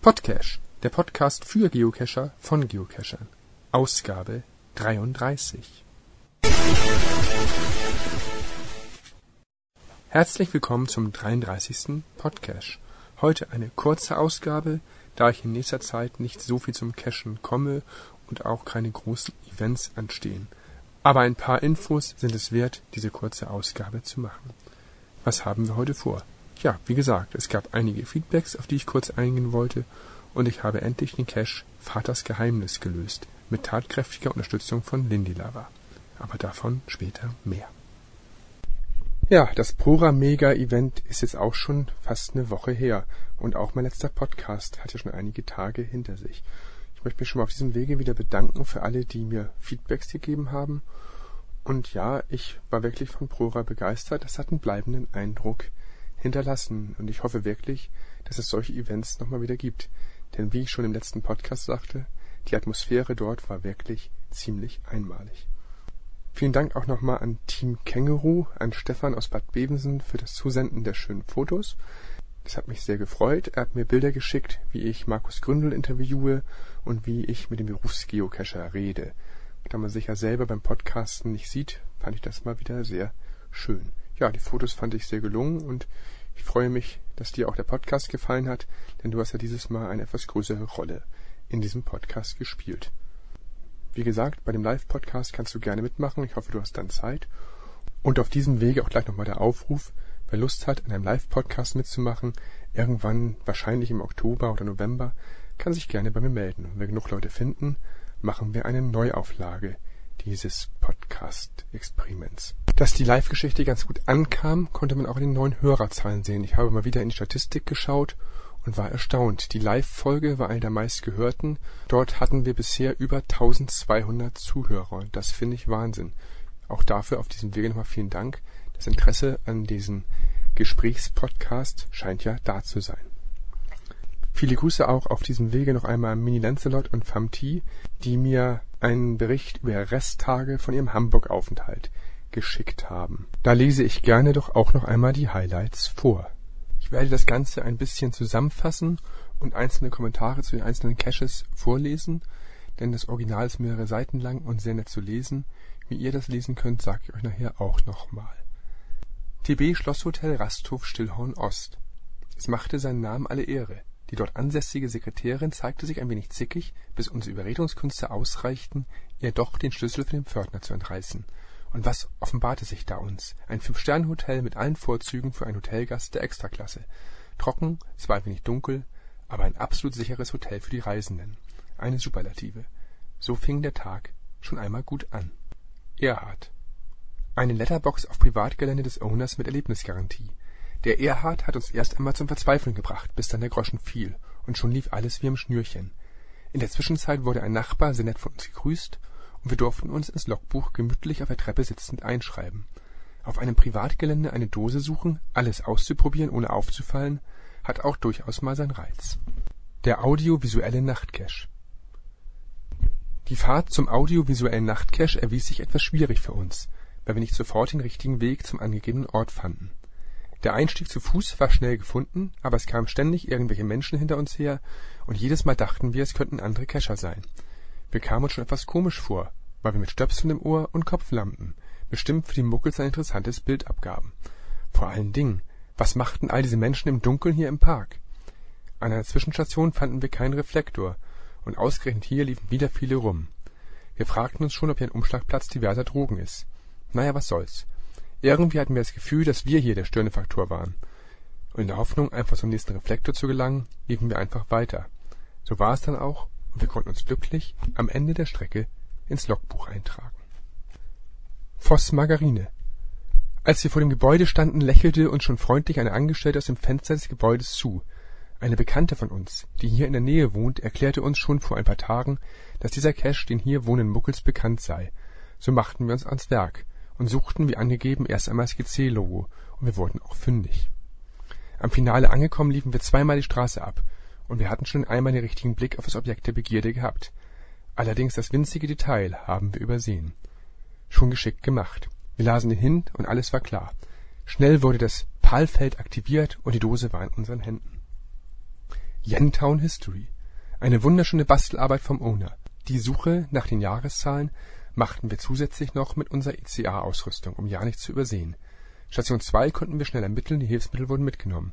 Podcache, der Podcast für Geocacher von Geocachern. Ausgabe 33. Herzlich willkommen zum 33. Podcache. Heute eine kurze Ausgabe, da ich in nächster Zeit nicht so viel zum Cachen komme und auch keine großen Events anstehen. Aber ein paar Infos sind es wert, diese kurze Ausgabe zu machen. Was haben wir heute vor? Ja, wie gesagt, es gab einige Feedbacks, auf die ich kurz eingehen wollte, und ich habe endlich den Cache Vaters Geheimnis gelöst, mit tatkräftiger Unterstützung von Lindy Lava. Aber davon später mehr. Ja, das Pora Mega Event ist jetzt auch schon fast eine Woche her und auch mein letzter Podcast hat ja schon einige Tage hinter sich. Ich möchte mich schon mal auf diesem Wege wieder bedanken für alle, die mir Feedbacks gegeben haben. Und ja, ich war wirklich von Prora begeistert. Das hat einen bleibenden Eindruck hinterlassen. Und ich hoffe wirklich, dass es solche Events nochmal wieder gibt. Denn wie ich schon im letzten Podcast sagte, die Atmosphäre dort war wirklich ziemlich einmalig. Vielen Dank auch nochmal an Team Känguru, an Stefan aus Bad Bevensen für das Zusenden der schönen Fotos. Das hat mich sehr gefreut. Er hat mir Bilder geschickt, wie ich Markus Gründel interviewe und wie ich mit dem Berufsgeocacher rede. Da man sich ja selber beim Podcasten nicht sieht, fand ich das mal wieder sehr schön. Ja, die Fotos fand ich sehr gelungen und ich freue mich, dass dir auch der Podcast gefallen hat, denn du hast ja dieses Mal eine etwas größere Rolle in diesem Podcast gespielt. Wie gesagt, bei dem Live-Podcast kannst du gerne mitmachen. Ich hoffe, du hast dann Zeit. Und auf diesem Wege auch gleich nochmal der Aufruf, wer Lust hat, an einem Live-Podcast mitzumachen, irgendwann wahrscheinlich im Oktober oder November, kann sich gerne bei mir melden. Und wenn wir genug Leute finden, machen wir eine Neuauflage dieses Podcast-Experiments. Dass die Live-Geschichte ganz gut ankam, konnte man auch in den neuen Hörerzahlen sehen. Ich habe mal wieder in die Statistik geschaut und war erstaunt. Die Live-Folge war eine der meistgehörten. Dort hatten wir bisher über 1200 Zuhörer. Das finde ich Wahnsinn. Auch dafür auf diesem Wege nochmal vielen Dank. Das Interesse an diesem Gesprächspodcast scheint ja da zu sein. Viele Grüße auch auf diesem Wege noch einmal an Mini Lancelot und Famti, die mir einen Bericht über Resttage von ihrem Hamburg-Aufenthalt geschickt haben. Da lese ich gerne doch auch noch einmal die Highlights vor. Ich werde das Ganze ein bisschen zusammenfassen und einzelne Kommentare zu den einzelnen Caches vorlesen, denn das Original ist mehrere Seiten lang und sehr nett zu lesen. Wie ihr das lesen könnt, sage ich euch nachher auch nochmal. TB Schlosshotel Rasthof Stillhorn Ost. Es machte seinen Namen alle Ehre. Die dort ansässige Sekretärin zeigte sich ein wenig zickig, bis unsere Überredungskünste ausreichten, ihr doch den Schlüssel von dem Pförtner zu entreißen. Und was offenbarte sich da uns? Ein Fünf-Sterne-Hotel mit allen Vorzügen für einen Hotelgast der Extraklasse. Trocken, zwar ein wenig dunkel, aber ein absolut sicheres Hotel für die Reisenden. Eine Superlative. So fing der Tag schon einmal gut an. Erhard. Eine Letterbox auf Privatgelände des Owners mit Erlebnisgarantie. Der Erhard hat uns erst einmal zum Verzweifeln gebracht, bis dann der Groschen fiel, und schon lief alles wie am Schnürchen. In der Zwischenzeit wurde ein Nachbar sehr nett von uns gegrüßt, und wir durften uns ins Logbuch gemütlich auf der Treppe sitzend einschreiben. Auf einem Privatgelände eine Dose suchen, alles auszuprobieren, ohne aufzufallen, hat auch durchaus mal seinen Reiz. Der audiovisuelle Nachtcache Die Fahrt zum audiovisuellen Nachtcache erwies sich etwas schwierig für uns, weil wir nicht sofort den richtigen Weg zum angegebenen Ort fanden der Einstieg zu Fuß war schnell gefunden, aber es kamen ständig irgendwelche Menschen hinter uns her, und jedes Mal dachten wir, es könnten andere Kescher sein. Wir kamen uns schon etwas komisch vor, weil wir mit Stöpseln im Ohr und Kopflampen bestimmt für die Muckels ein interessantes Bild abgaben. Vor allen Dingen, was machten all diese Menschen im Dunkeln hier im Park? An einer Zwischenstation fanden wir keinen Reflektor, und ausgerechnet hier liefen wieder viele rum. Wir fragten uns schon, ob hier ein Umschlagplatz diverser Drogen ist. Naja, was soll's. Irgendwie hatten wir das Gefühl, dass wir hier der störende Faktor waren. Und in der Hoffnung, einfach zum nächsten Reflektor zu gelangen, liefen wir einfach weiter. So war es dann auch, und wir konnten uns glücklich am Ende der Strecke ins Logbuch eintragen. Voss Margarine Als wir vor dem Gebäude standen, lächelte uns schon freundlich eine Angestellte aus dem Fenster des Gebäudes zu. Eine Bekannte von uns, die hier in der Nähe wohnt, erklärte uns schon vor ein paar Tagen, dass dieser Cache den hier wohnenden Muckels bekannt sei. So machten wir uns ans Werk und suchten wie angegeben erst einmal das GC-Logo, und wir wurden auch fündig. Am Finale angekommen liefen wir zweimal die Straße ab, und wir hatten schon einmal den richtigen Blick auf das Objekt der Begierde gehabt. Allerdings das winzige Detail haben wir übersehen. Schon geschickt gemacht. Wir lasen ihn hin und alles war klar. Schnell wurde das PAL-Feld aktiviert und die Dose war in unseren Händen. Yentown History. Eine wunderschöne Bastelarbeit vom Owner. Die Suche nach den Jahreszahlen machten wir zusätzlich noch mit unserer ICA-Ausrüstung, um ja nichts zu übersehen. Station 2 konnten wir schnell ermitteln, die Hilfsmittel wurden mitgenommen.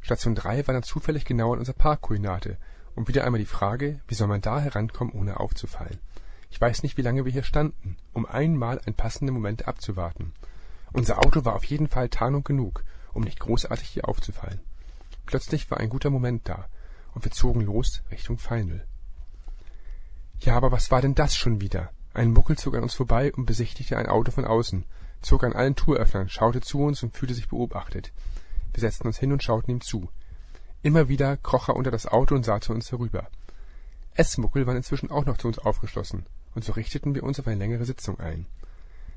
Station 3 war dann zufällig genau an unserer Parkkoordinate und wieder einmal die Frage, wie soll man da herankommen, ohne aufzufallen. Ich weiß nicht, wie lange wir hier standen, um einmal einen passenden Moment abzuwarten. Unser Auto war auf jeden Fall Tarnung genug, um nicht großartig hier aufzufallen. Plötzlich war ein guter Moment da und wir zogen los Richtung Feinl. Ja, aber was war denn das schon wieder? Ein Muckel zog an uns vorbei und besichtigte ein Auto von außen, zog an allen Türöffnern, schaute zu uns und fühlte sich beobachtet. Wir setzten uns hin und schauten ihm zu. Immer wieder kroch er unter das Auto und sah zu uns herüber. Essmuckel waren inzwischen auch noch zu uns aufgeschlossen, und so richteten wir uns auf eine längere Sitzung ein.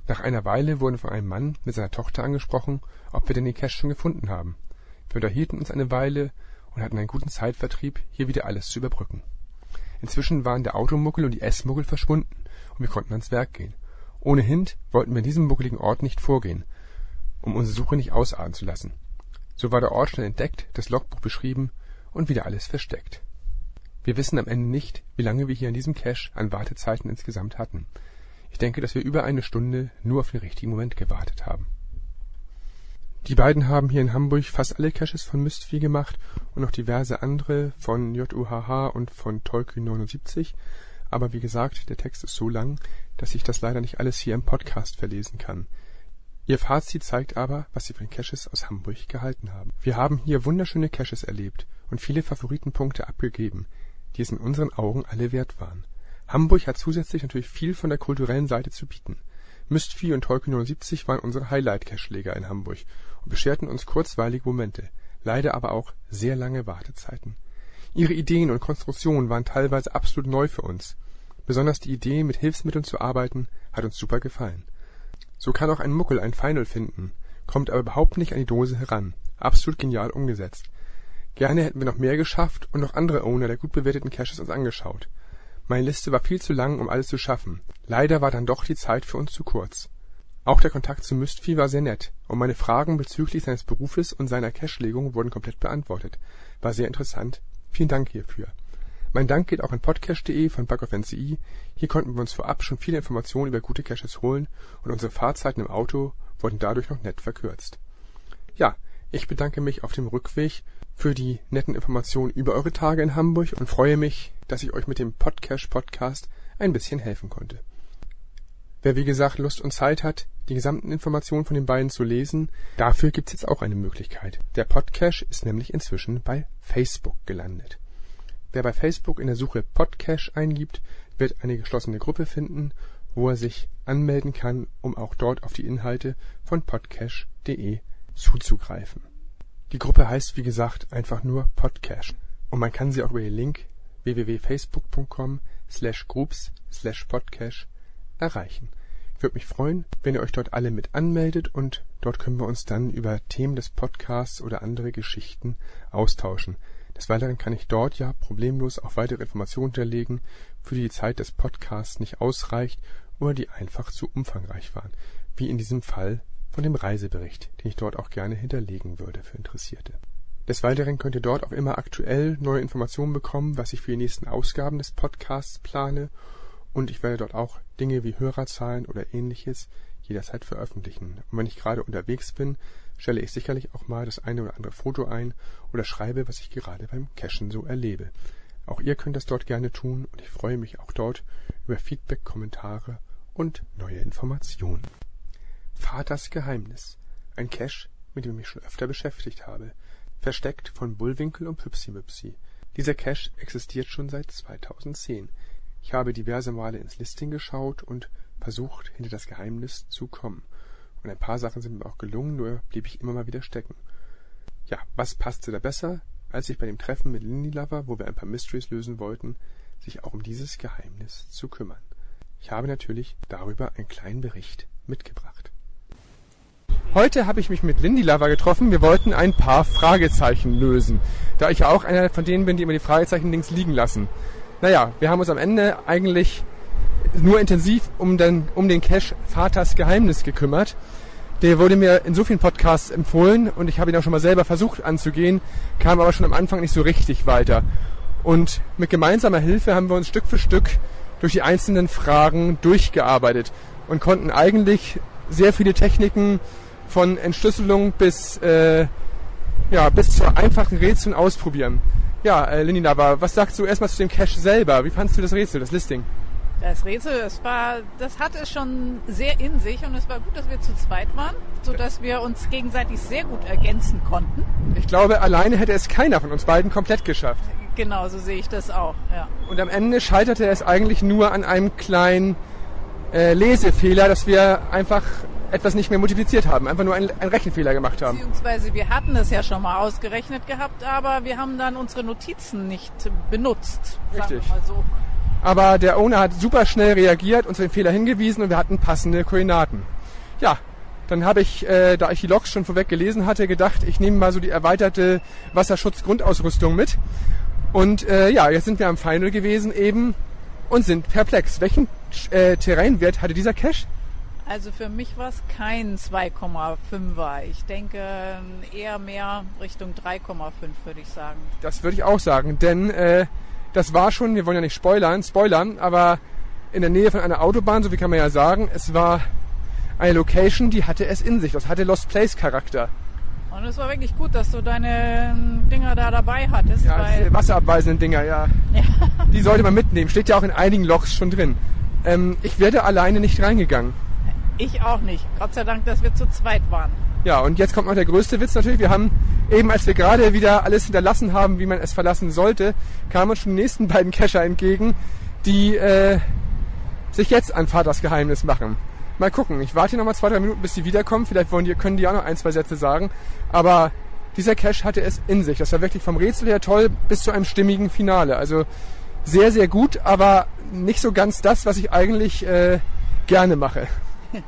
Nach einer Weile wurden von einem Mann mit seiner Tochter angesprochen, ob wir denn den Cache schon gefunden haben. Wir unterhielten uns eine Weile und hatten einen guten Zeitvertrieb, hier wieder alles zu überbrücken. Inzwischen waren der Automuckel und die Essmuggel verschwunden und wir konnten ans Werk gehen. Ohnehin wollten wir an diesem muckeligen Ort nicht vorgehen, um unsere Suche nicht ausarten zu lassen. So war der Ort schnell entdeckt, das Logbuch beschrieben und wieder alles versteckt. Wir wissen am Ende nicht, wie lange wir hier an diesem Cache an Wartezeiten insgesamt hatten. Ich denke, dass wir über eine Stunde nur auf den richtigen Moment gewartet haben die beiden haben hier in Hamburg fast alle Caches von Mystery gemacht und noch diverse andere von JUHH und von Tolkien79. Aber wie gesagt, der Text ist so lang, dass ich das leider nicht alles hier im Podcast verlesen kann. Ihr Fazit zeigt aber, was sie von Caches aus Hamburg gehalten haben. Wir haben hier wunderschöne Caches erlebt und viele Favoritenpunkte abgegeben, die es in unseren Augen alle wert waren. Hamburg hat zusätzlich natürlich viel von der kulturellen Seite zu bieten. Mystery und Tolkien 79 waren unsere Highlight-Cache-Leger in Hamburg und bescherten uns kurzweilige Momente, leider aber auch sehr lange Wartezeiten. Ihre Ideen und Konstruktionen waren teilweise absolut neu für uns. Besonders die Idee, mit Hilfsmitteln zu arbeiten, hat uns super gefallen. So kann auch ein Muckel ein Final finden, kommt aber überhaupt nicht an die Dose heran. Absolut genial umgesetzt. Gerne hätten wir noch mehr geschafft und noch andere Owner der gut bewerteten Caches uns angeschaut. Meine Liste war viel zu lang, um alles zu schaffen. Leider war dann doch die Zeit für uns zu kurz. Auch der Kontakt zu Mystery war sehr nett und meine Fragen bezüglich seines Berufes und seiner Cashlegung wurden komplett beantwortet. War sehr interessant. Vielen Dank hierfür. Mein Dank geht auch an podcast.de von BugOfNCI. Hier konnten wir uns vorab schon viele Informationen über gute Caches holen und unsere Fahrzeiten im Auto wurden dadurch noch nett verkürzt. Ja, ich bedanke mich auf dem Rückweg für die netten Informationen über eure Tage in Hamburg und freue mich, dass ich euch mit dem Podcast Podcast ein bisschen helfen konnte. Wer wie gesagt Lust und Zeit hat, die gesamten Informationen von den beiden zu lesen, dafür gibt's jetzt auch eine Möglichkeit. Der Podcache ist nämlich inzwischen bei Facebook gelandet. Wer bei Facebook in der Suche Podcache eingibt, wird eine geschlossene Gruppe finden, wo er sich anmelden kann, um auch dort auf die Inhalte von podcache.de zuzugreifen. Die Gruppe heißt wie gesagt einfach nur Podcache und man kann sie auch über den Link www.facebook.com slash groups slash podcache erreichen. Ich würde mich freuen, wenn ihr euch dort alle mit anmeldet und dort können wir uns dann über Themen des Podcasts oder andere Geschichten austauschen. Des Weiteren kann ich dort ja problemlos auch weitere Informationen hinterlegen, für die die Zeit des Podcasts nicht ausreicht oder die einfach zu umfangreich waren, wie in diesem Fall von dem Reisebericht, den ich dort auch gerne hinterlegen würde für Interessierte. Des Weiteren könnt ihr dort auch immer aktuell neue Informationen bekommen, was ich für die nächsten Ausgaben des Podcasts plane und ich werde dort auch Dinge wie Hörerzahlen oder ähnliches jederzeit veröffentlichen. Und wenn ich gerade unterwegs bin, stelle ich sicherlich auch mal das eine oder andere Foto ein oder schreibe, was ich gerade beim Cashen so erlebe. Auch ihr könnt das dort gerne tun und ich freue mich auch dort über Feedback, Kommentare und neue Informationen. Vaters Geheimnis. Ein Cache, mit dem ich mich schon öfter beschäftigt habe. Versteckt von Bullwinkel und Püpsi-Müpsi. Dieser Cache existiert schon seit 2010. Ich habe diverse Male ins Listing geschaut und versucht, hinter das Geheimnis zu kommen. Und ein paar Sachen sind mir auch gelungen, nur blieb ich immer mal wieder stecken. Ja, was passte da besser, als sich bei dem Treffen mit Lindy Lover, wo wir ein paar Mysteries lösen wollten, sich auch um dieses Geheimnis zu kümmern. Ich habe natürlich darüber einen kleinen Bericht mitgebracht. Heute habe ich mich mit Lindy Lover getroffen. Wir wollten ein paar Fragezeichen lösen, da ich ja auch einer von denen bin, die immer die Fragezeichen links liegen lassen. Naja, wir haben uns am Ende eigentlich nur intensiv um den, um den Cache Vaters Geheimnis gekümmert. Der wurde mir in so vielen Podcasts empfohlen und ich habe ihn auch schon mal selber versucht anzugehen, kam aber schon am Anfang nicht so richtig weiter. Und mit gemeinsamer Hilfe haben wir uns Stück für Stück durch die einzelnen Fragen durchgearbeitet und konnten eigentlich sehr viele Techniken von Entschlüsselung bis, äh, ja, bis zu einfachen Rätseln ausprobieren. Ja, äh, Leninava, was sagst du erstmal zu dem Cache selber? Wie fandest du das Rätsel, das Listing? Das Rätsel, es war, das hatte es schon sehr in sich und es war gut, dass wir zu zweit waren, sodass wir uns gegenseitig sehr gut ergänzen konnten. Ich glaube, alleine hätte es keiner von uns beiden komplett geschafft. Genau, so sehe ich das auch, ja. Und am Ende scheiterte es eigentlich nur an einem kleinen äh, Lesefehler, dass wir einfach etwas nicht mehr multipliziert haben, einfach nur einen, einen Rechenfehler gemacht haben. Beziehungsweise wir hatten es ja schon mal ausgerechnet gehabt, aber wir haben dann unsere Notizen nicht benutzt. Richtig. So. Aber der Owner hat super schnell reagiert, uns den Fehler hingewiesen und wir hatten passende Koordinaten. Ja, dann habe ich, äh, da ich die Logs schon vorweg gelesen hatte, gedacht, ich nehme mal so die erweiterte Wasserschutzgrundausrüstung mit. Und äh, ja, jetzt sind wir am Final gewesen eben und sind perplex. Welchen äh, Terrainwert hatte dieser Cache? Also für mich war es kein 2,5er. Ich denke eher mehr Richtung 3,5 würde ich sagen. Das würde ich auch sagen, denn äh, das war schon, wir wollen ja nicht spoilern, spoilern, aber in der Nähe von einer Autobahn, so wie kann man ja sagen, es war eine Location, die hatte es in sich. Das hatte Lost Place Charakter. Und es war wirklich gut, dass du deine ähm, Dinger da dabei hattest. Ja, diese wasserabweisenden Dinger, ja. ja. Die sollte man mitnehmen. Steht ja auch in einigen Logs schon drin. Ähm, ich werde alleine nicht reingegangen. Ich auch nicht. Gott sei Dank, dass wir zu zweit waren. Ja, und jetzt kommt noch der größte Witz natürlich. Wir haben eben, als wir gerade wieder alles hinterlassen haben, wie man es verlassen sollte, kamen uns schon die nächsten beiden Kescher entgegen, die äh, sich jetzt an Vaters Geheimnis machen. Mal gucken. Ich warte noch mal zwei, drei Minuten, bis die wiederkommen. Vielleicht wollen die, können die auch noch ein, zwei Sätze sagen. Aber dieser Cache hatte es in sich. Das war wirklich vom Rätsel her toll bis zu einem stimmigen Finale. Also sehr, sehr gut, aber nicht so ganz das, was ich eigentlich äh, gerne mache.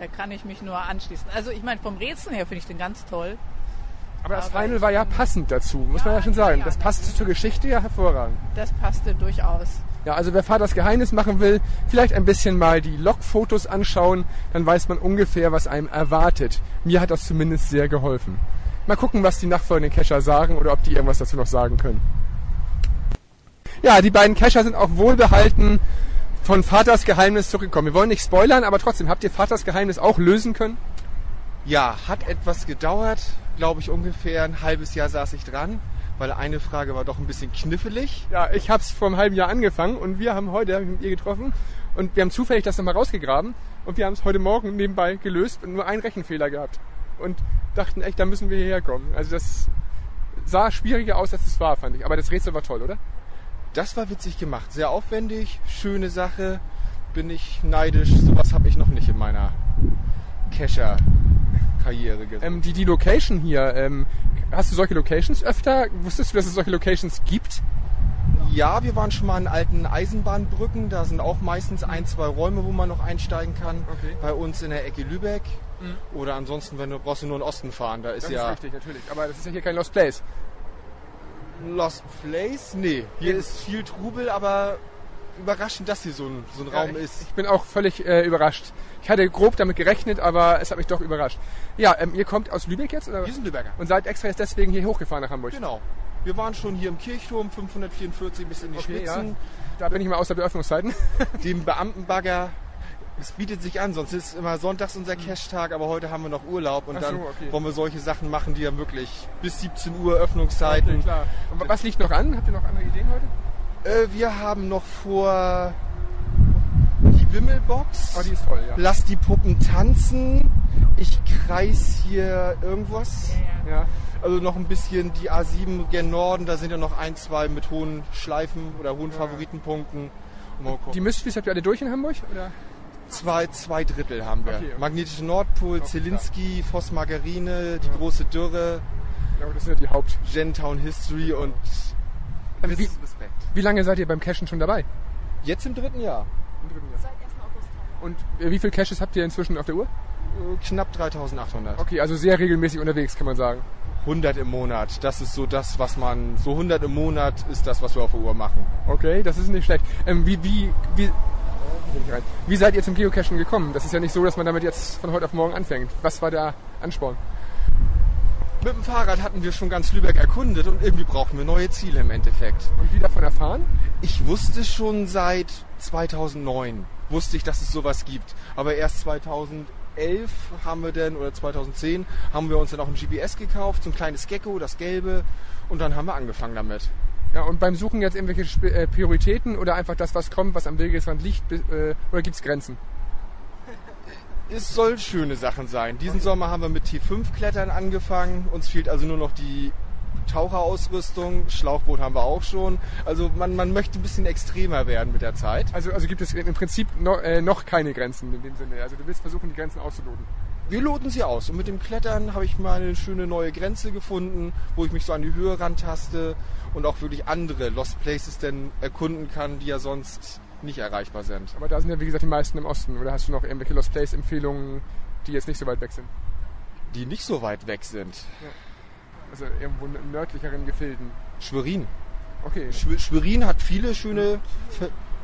Da kann ich mich nur anschließen. Also ich meine, vom Rätsel her finde ich den ganz toll. Aber das Aber Final war ja passend dazu, muss ja, man ja schon sagen. Ja, das passte zur Geschichte ja hervorragend. Das passte durchaus. Ja, also wer Vaters Geheimnis machen will, vielleicht ein bisschen mal die Logfotos anschauen, dann weiß man ungefähr, was einem erwartet. Mir hat das zumindest sehr geholfen. Mal gucken, was die nachfolgenden Cacher sagen oder ob die irgendwas dazu noch sagen können. Ja, die beiden Cacher sind auch wohlbehalten von Vaters Geheimnis zurückgekommen. Wir wollen nicht spoilern, aber trotzdem, habt ihr Vaters Geheimnis auch lösen können? Ja, hat etwas gedauert, glaube ich ungefähr ein halbes Jahr saß ich dran, weil eine Frage war doch ein bisschen knifflig. Ja, ich habe es vor einem halben Jahr angefangen und wir haben heute mit ihr getroffen und wir haben zufällig das nochmal rausgegraben und wir haben es heute Morgen nebenbei gelöst und nur einen Rechenfehler gehabt und dachten echt, da müssen wir hierher kommen. Also das sah schwieriger aus, als es war, fand ich. Aber das Rätsel war toll, oder? Das war witzig gemacht. Sehr aufwendig, schöne Sache. Bin ich neidisch. Sowas habe ich noch nicht in meiner Cacher-Karriere gesehen. Ähm, die, die Location hier, ähm, hast du solche Locations öfter? Wusstest du, dass es solche Locations gibt? Ja, wir waren schon mal an alten Eisenbahnbrücken. Da sind auch meistens ein, zwei Räume, wo man noch einsteigen kann. Okay. Bei uns in der Ecke Lübeck. Mhm. Oder ansonsten, wenn du brauchst du nur in den Osten fahren. Da ist das ja. Ist richtig, natürlich. Aber das ist ja hier kein Lost Place. Lost Place? Nee, hier ja. ist viel Trubel, aber überraschend, dass hier so ein, so ein ja, Raum ich, ist. Ich bin auch völlig äh, überrascht. Ich hatte grob damit gerechnet, aber es hat mich doch überrascht. Ja, ähm, ihr kommt aus Lübeck jetzt? Oder? Wir sind Lübecker. Und seid extra jetzt deswegen hier hochgefahren nach Hamburg? Genau. Wir waren schon hier im Kirchturm, 544 bis in die okay, Spitzen. Ja. Da bin ich mal außer Beöffnungszeiten. Dem Beamtenbagger es bietet sich an, sonst ist immer sonntags unser mhm. Cash-Tag, aber heute haben wir noch Urlaub und so, dann okay. wollen wir solche Sachen machen, die ja wirklich bis 17 Uhr Öffnungszeiten. Okay, klar. Und was liegt noch an? Habt ihr noch andere Ideen heute? Äh, wir haben noch vor die Wimmelbox. Oh, die ist toll, ja. Lass die Puppen tanzen. Ich kreis hier irgendwas. Ja, ja. Also noch ein bisschen die A7 gen Norden, da sind ja noch ein, zwei mit hohen Schleifen oder hohen ja. Favoritenpunkten. Die Mysteries habt ihr alle durch in Hamburg? Oder? Zwei, zwei Drittel haben wir. Okay, okay. Magnetische Nordpol, Zielinski, Voss Margarine, die ja. große Dürre. Ja, das sind ja die Haupt. Gentown History und wie, Respekt. Wie lange seid ihr beim Cashen schon dabei? Jetzt im dritten Jahr. Im dritten Jahr. Seit 1. August. Und äh, wie viele Caches habt ihr inzwischen auf der Uhr? Äh, knapp 3800. Okay, also sehr regelmäßig unterwegs, kann man sagen. 100 im Monat. Das ist so das, was man. So 100 im Monat ist das, was wir auf der Uhr machen. Okay, das ist nicht schlecht. Ähm, wie, wie, wie, Wie seid ihr zum Geocachen gekommen? Das ist ja nicht so, dass man damit jetzt von heute auf morgen anfängt. Was war der Ansporn? Mit dem Fahrrad hatten wir schon ganz Lübeck erkundet und irgendwie brauchten wir neue Ziele im Endeffekt. Und wie davon erfahren? Ich wusste schon seit 2009, wusste ich, dass es sowas gibt. Aber erst 2011 haben wir dann, oder 2010, haben wir uns dann auch ein GPS gekauft, so ein kleines Gecko, das gelbe. Und dann haben wir angefangen damit. Ja, und beim Suchen jetzt irgendwelche Sp äh, Prioritäten oder einfach das, was kommt, was am Wegesrand liegt, äh, oder gibt es Grenzen? Es soll schöne Sachen sein. Diesen Sommer haben wir mit T5-Klettern angefangen. Uns fehlt also nur noch die Taucherausrüstung. Schlauchboot haben wir auch schon. Also man, man möchte ein bisschen extremer werden mit der Zeit. Also, also gibt es im Prinzip noch, äh, noch keine Grenzen in dem Sinne. Also du willst versuchen, die Grenzen auszuloten. Wir loten sie aus. Und mit dem Klettern habe ich mal eine schöne neue Grenze gefunden, wo ich mich so an die Höhe rantaste und auch wirklich andere Lost Places denn erkunden kann, die ja sonst nicht erreichbar sind. Aber da sind ja wie gesagt die meisten im Osten. Oder hast du noch irgendwelche Lost Place Empfehlungen, die jetzt nicht so weit weg sind? Die nicht so weit weg sind. Ja. Also irgendwo in nördlicheren Gefilden. Schwerin. Okay. Schw Schwerin hat viele schöne.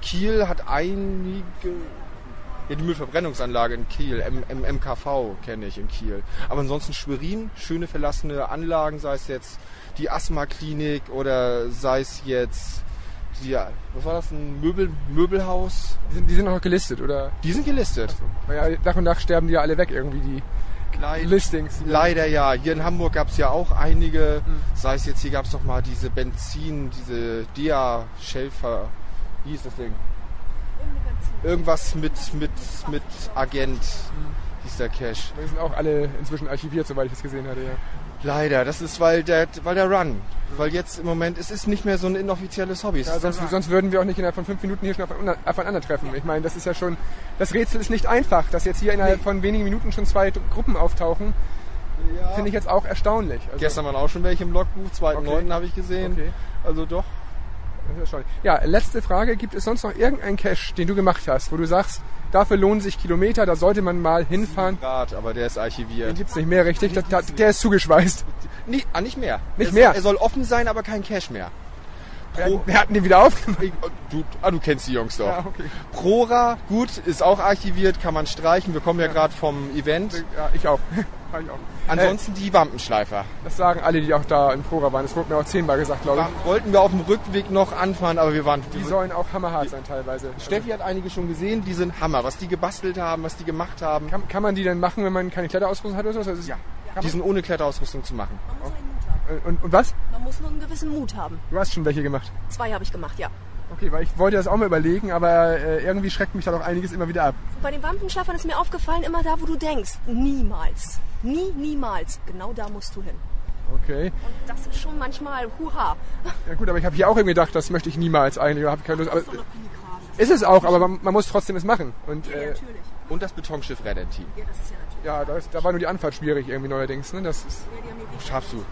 Kiel hat einige. Ja, die Müllverbrennungsanlage in Kiel, M M MKV kenne ich in Kiel. Aber ansonsten Schwerin, schöne verlassene Anlagen, sei es jetzt die Asthma-Klinik oder sei es jetzt die, was war das, ein Möbel, Möbelhaus? Die sind, die sind noch gelistet, oder? Die sind gelistet. So. Ja, nach und nach sterben die ja alle weg irgendwie, die Leid, Listings. Leider ja. Hier in Hamburg gab es ja auch einige, mhm. sei es jetzt, hier gab es doch mal diese Benzin, diese Dia-Schelfer, wie hieß das Ding? Irgendwas mit, mit, mit Agent hieß der Cash. Die sind auch alle inzwischen archiviert, soweit ich das gesehen hatte, ja. Leider, das ist weil der, weil der Run. Weil jetzt im Moment, es ist nicht mehr so ein inoffizielles Hobby. Ja, sonst, sonst, würden wir auch nicht innerhalb von fünf Minuten hier schon aufeinander treffen. Ich meine, das ist ja schon, das Rätsel ist nicht einfach, dass jetzt hier innerhalb nee. von wenigen Minuten schon zwei Gruppen auftauchen. Ja. Finde ich jetzt auch erstaunlich. Also Gestern waren auch schon welche im Logbuch, 2.9. Okay. habe ich gesehen. Okay. Also doch. Ja, letzte Frage. Gibt es sonst noch irgendeinen Cache, den du gemacht hast, wo du sagst, dafür lohnen sich Kilometer, da sollte man mal hinfahren? Grad, aber der ist archiviert. Den gibt es nicht mehr, richtig? Der, der ist zugeschweißt. Nee, ah, nicht mehr. Nicht er mehr? Soll, er soll offen sein, aber kein Cache mehr. Pro, wir hatten den wieder aufgemacht. Du, ah, du kennst die Jungs doch. Ja, okay. Prora, gut, ist auch archiviert, kann man streichen. Wir kommen ja, ja. gerade vom Event. Ja, ich auch. Ich auch. Ansonsten äh, die Wampenschleifer. Das sagen alle, die auch da in Prora waren. Das wurde mir auch zehnmal gesagt, glaube ich. Wollten wir auf dem Rückweg noch anfahren, aber wir waren... Die sollen auch hammerhart sein teilweise. Steffi hat einige schon gesehen, die sind Hammer. Was die gebastelt haben, was die gemacht haben. Kann, kann man die denn machen, wenn man keine Kletterausrüstung hat oder so? ja, die sind ohne Kletterausrüstung zu machen. Und, und was? Man muss nur einen gewissen Mut haben. Du hast schon welche gemacht? Zwei habe ich gemacht, ja. Okay, weil ich wollte das auch mal überlegen, aber äh, irgendwie schreckt mich da doch einiges immer wieder ab. Bei den Wampenschlafern ist mir aufgefallen, immer da, wo du denkst, niemals, nie, niemals, genau da musst du hin. Okay. Und das ist schon manchmal huha. Ja gut, aber ich habe hier auch irgendwie gedacht, das möchte ich niemals eigentlich, habe keine Lust. Aber, ist es auch, aber man, man, muss trotzdem es machen. Und, ja, äh, natürlich. Und das Betonschiff Reddent-Team. Ja, das ist ja natürlich. Ja, da, ist, da war nur die Anfahrt schwierig irgendwie neuerdings. Ne? Das ist ja, Schaffst du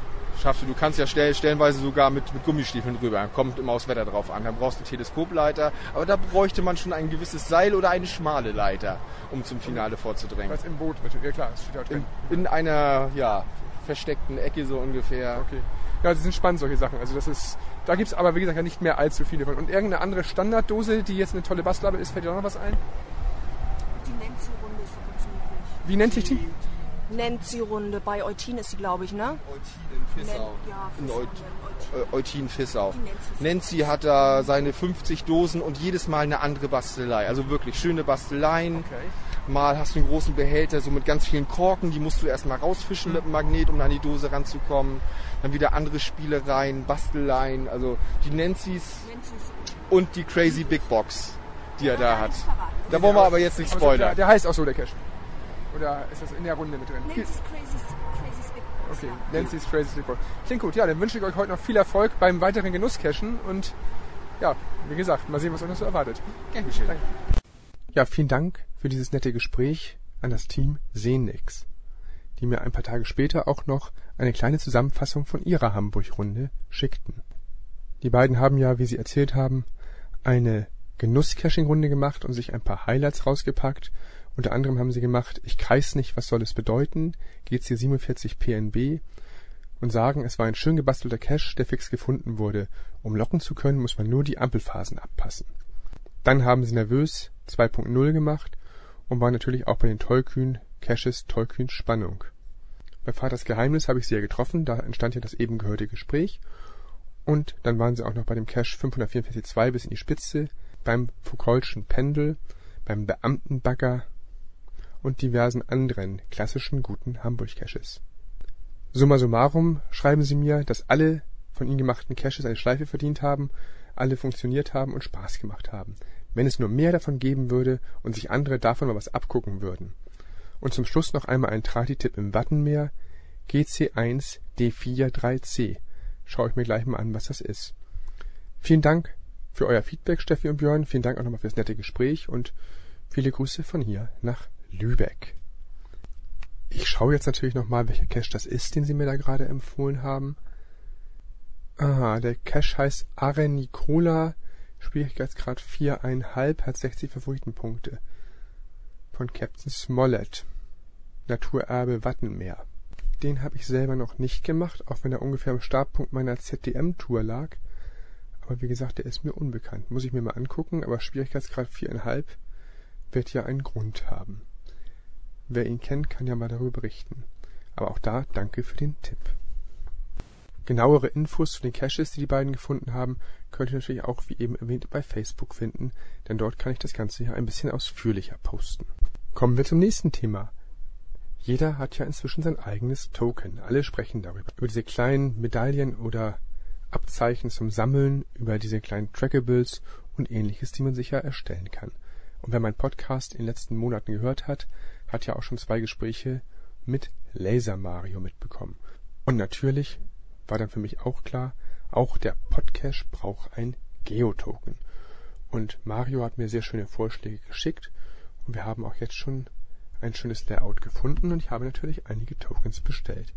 schaffst du. Du kannst ja stell, stellenweise sogar mit, mit Gummistiefeln drüber. Kommt immer aufs Wetter drauf an. Dann brauchst du Teleskopleiter. Aber da bräuchte man schon ein gewisses Seil oder eine schmale Leiter, um zum Finale vorzudringen. Was im Boot Ja klar, das steht ja drin. In, in einer, ja, versteckten Ecke so ungefähr. Okay. Ja, das sind spannend, solche Sachen. Also das ist, da gibt es aber, wie gesagt, ja nicht mehr allzu viele von. Und irgendeine andere Standarddose, die jetzt eine tolle Bastlabe ist, fällt dir noch was ein? Die Nancy-Runde ist aber ziemlich. Wie nennt sich die? Nancy-Runde. Bei Eutin ist sie, glaube ich, ne? Eutin in Fissau. Nen ja, Fissau. In Eut Eutin Fissau. Nancy hat da seine 50 Dosen und jedes Mal eine andere Bastelei. Also wirklich schöne Basteleien. Okay. Mal hast du einen großen Behälter so mit ganz vielen Korken, die musst du erstmal rausfischen mhm. mit dem Magnet, um an die Dose ranzukommen. Dann wieder andere Spielereien, Basteleien, also die Nancy's, Nancy's. und die Crazy Big Box, die er da hat. Da wollen wir aber jetzt nicht spoilern. Der, der heißt auch so, der Cache. Oder ist das in der Runde mit drin? Nancy's Crazy, Crazy Stickballs. Okay, ja. Nancy's Crazy Stickballs. Klingt gut. Ja, dann wünsche ich euch heute noch viel Erfolg beim weiteren Genusscachen und ja, wie gesagt, mal sehen, was euch noch so erwartet. Gern geschehen. Danke. Ja, vielen Dank für dieses nette Gespräch an das Team Seenix, die mir ein paar Tage später auch noch eine kleine Zusammenfassung von ihrer Hamburg-Runde schickten. Die beiden haben ja, wie sie erzählt haben, eine Genuss-Caching-Runde gemacht und sich ein paar Highlights rausgepackt unter anderem haben sie gemacht Ich kreis nicht, was soll es bedeuten, GC 47 PNB und sagen, es war ein schön gebastelter Cache, der fix gefunden wurde. Um locken zu können, muss man nur die Ampelphasen abpassen. Dann haben sie nervös 2.0 gemacht und war natürlich auch bei den tollkühnen Caches tollkühn Spannung. Bei Vaters Geheimnis habe ich sie ja getroffen, da entstand ja das eben gehörte Gespräch. Und dann waren sie auch noch bei dem Cache 544.2 bis in die Spitze, beim Foucault'schen Pendel, beim Beamtenbagger und diversen anderen klassischen guten Hamburg-Caches. Summa summarum schreiben sie mir, dass alle von ihnen gemachten Caches eine Schleife verdient haben, alle funktioniert haben und Spaß gemacht haben. Wenn es nur mehr davon geben würde und sich andere davon mal was abgucken würden. Und zum Schluss noch einmal ein Trati-Tipp im Wattenmeer. GC1 D43C. Schaue ich mir gleich mal an, was das ist. Vielen Dank für euer Feedback, Steffi und Björn. Vielen Dank auch nochmal fürs nette Gespräch und viele Grüße von hier nach Lübeck. Ich schaue jetzt natürlich nochmal, welcher Cache das ist, den sie mir da gerade empfohlen haben. Ah, der Cache heißt Arenicola, Schwierigkeitsgrad 4,5, hat 60 Favoritenpunkte. Von Captain Smollett. Naturerbe Wattenmeer. Den habe ich selber noch nicht gemacht, auch wenn er ungefähr am Startpunkt meiner ZDM-Tour lag. Aber wie gesagt, der ist mir unbekannt. Muss ich mir mal angucken, aber Schwierigkeitsgrad 4,5 wird ja einen Grund haben. Wer ihn kennt, kann ja mal darüber berichten. Aber auch da danke für den Tipp. Genauere Infos zu den Caches, die die beiden gefunden haben, könnt ihr natürlich auch, wie eben erwähnt, bei Facebook finden, denn dort kann ich das Ganze ja ein bisschen ausführlicher posten. Kommen wir zum nächsten Thema. Jeder hat ja inzwischen sein eigenes Token. Alle sprechen darüber. Über diese kleinen Medaillen oder Abzeichen zum Sammeln, über diese kleinen Trackables und ähnliches, die man sich ja erstellen kann. Und wer meinen Podcast in den letzten Monaten gehört hat, hat ja auch schon zwei Gespräche mit Laser Mario mitbekommen. Und natürlich war dann für mich auch klar, auch der Podcache braucht ein Geotoken. Und Mario hat mir sehr schöne Vorschläge geschickt und wir haben auch jetzt schon ein schönes Layout gefunden und ich habe natürlich einige Tokens bestellt.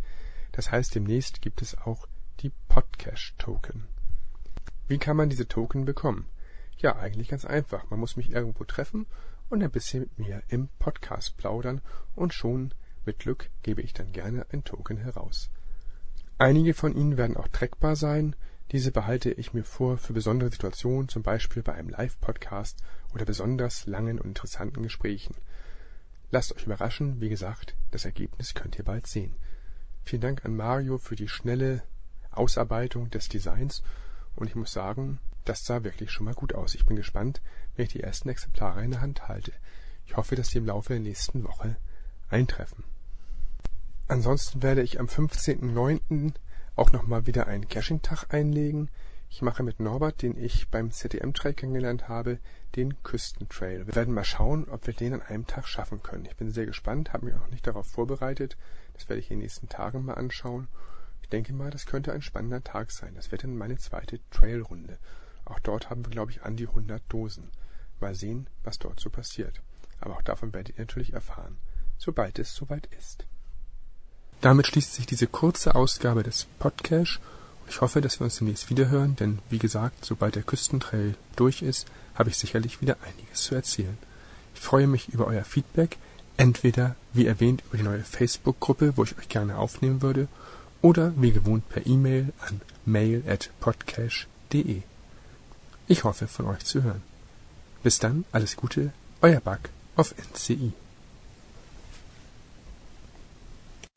Das heißt, demnächst gibt es auch die Podcache-Token. Wie kann man diese Token bekommen? Ja, eigentlich ganz einfach. Man muss mich irgendwo treffen und ein bisschen mit mir im Podcast plaudern und schon mit Glück gebe ich dann gerne ein Token heraus. Einige von ihnen werden auch trackbar sein, diese behalte ich mir vor für besondere Situationen, zum Beispiel bei einem Live-Podcast oder besonders langen und interessanten Gesprächen. Lasst euch überraschen, wie gesagt, das Ergebnis könnt ihr bald sehen. Vielen Dank an Mario für die schnelle Ausarbeitung des Designs und ich muss sagen, das sah wirklich schon mal gut aus. Ich bin gespannt, wenn ich die ersten Exemplare in der Hand halte. Ich hoffe, dass die im Laufe der nächsten Woche eintreffen. Ansonsten werde ich am 15.09. auch nochmal wieder einen Caching-Tag einlegen. Ich mache mit Norbert, den ich beim ZDM-Trail kennengelernt habe, den Küstentrail. Wir werden mal schauen, ob wir den an einem Tag schaffen können. Ich bin sehr gespannt, habe mich auch noch nicht darauf vorbereitet. Das werde ich in den nächsten Tagen mal anschauen. Ich denke mal, das könnte ein spannender Tag sein. Das wird dann meine zweite Trailrunde. Auch dort haben wir, glaube ich, an die 100 Dosen. Mal sehen, was dort so passiert. Aber auch davon werdet ihr natürlich erfahren, sobald es soweit ist. Damit schließt sich diese kurze Ausgabe des Podcasts. Ich hoffe, dass wir uns demnächst wiederhören, denn wie gesagt, sobald der Küstentrail durch ist, habe ich sicherlich wieder einiges zu erzählen. Ich freue mich über euer Feedback, entweder wie erwähnt über die neue Facebook-Gruppe, wo ich euch gerne aufnehmen würde, oder wie gewohnt per E-Mail an mail at podcast.de. Ich hoffe, von euch zu hören. Bis dann, alles Gute, euer Bug auf NCI.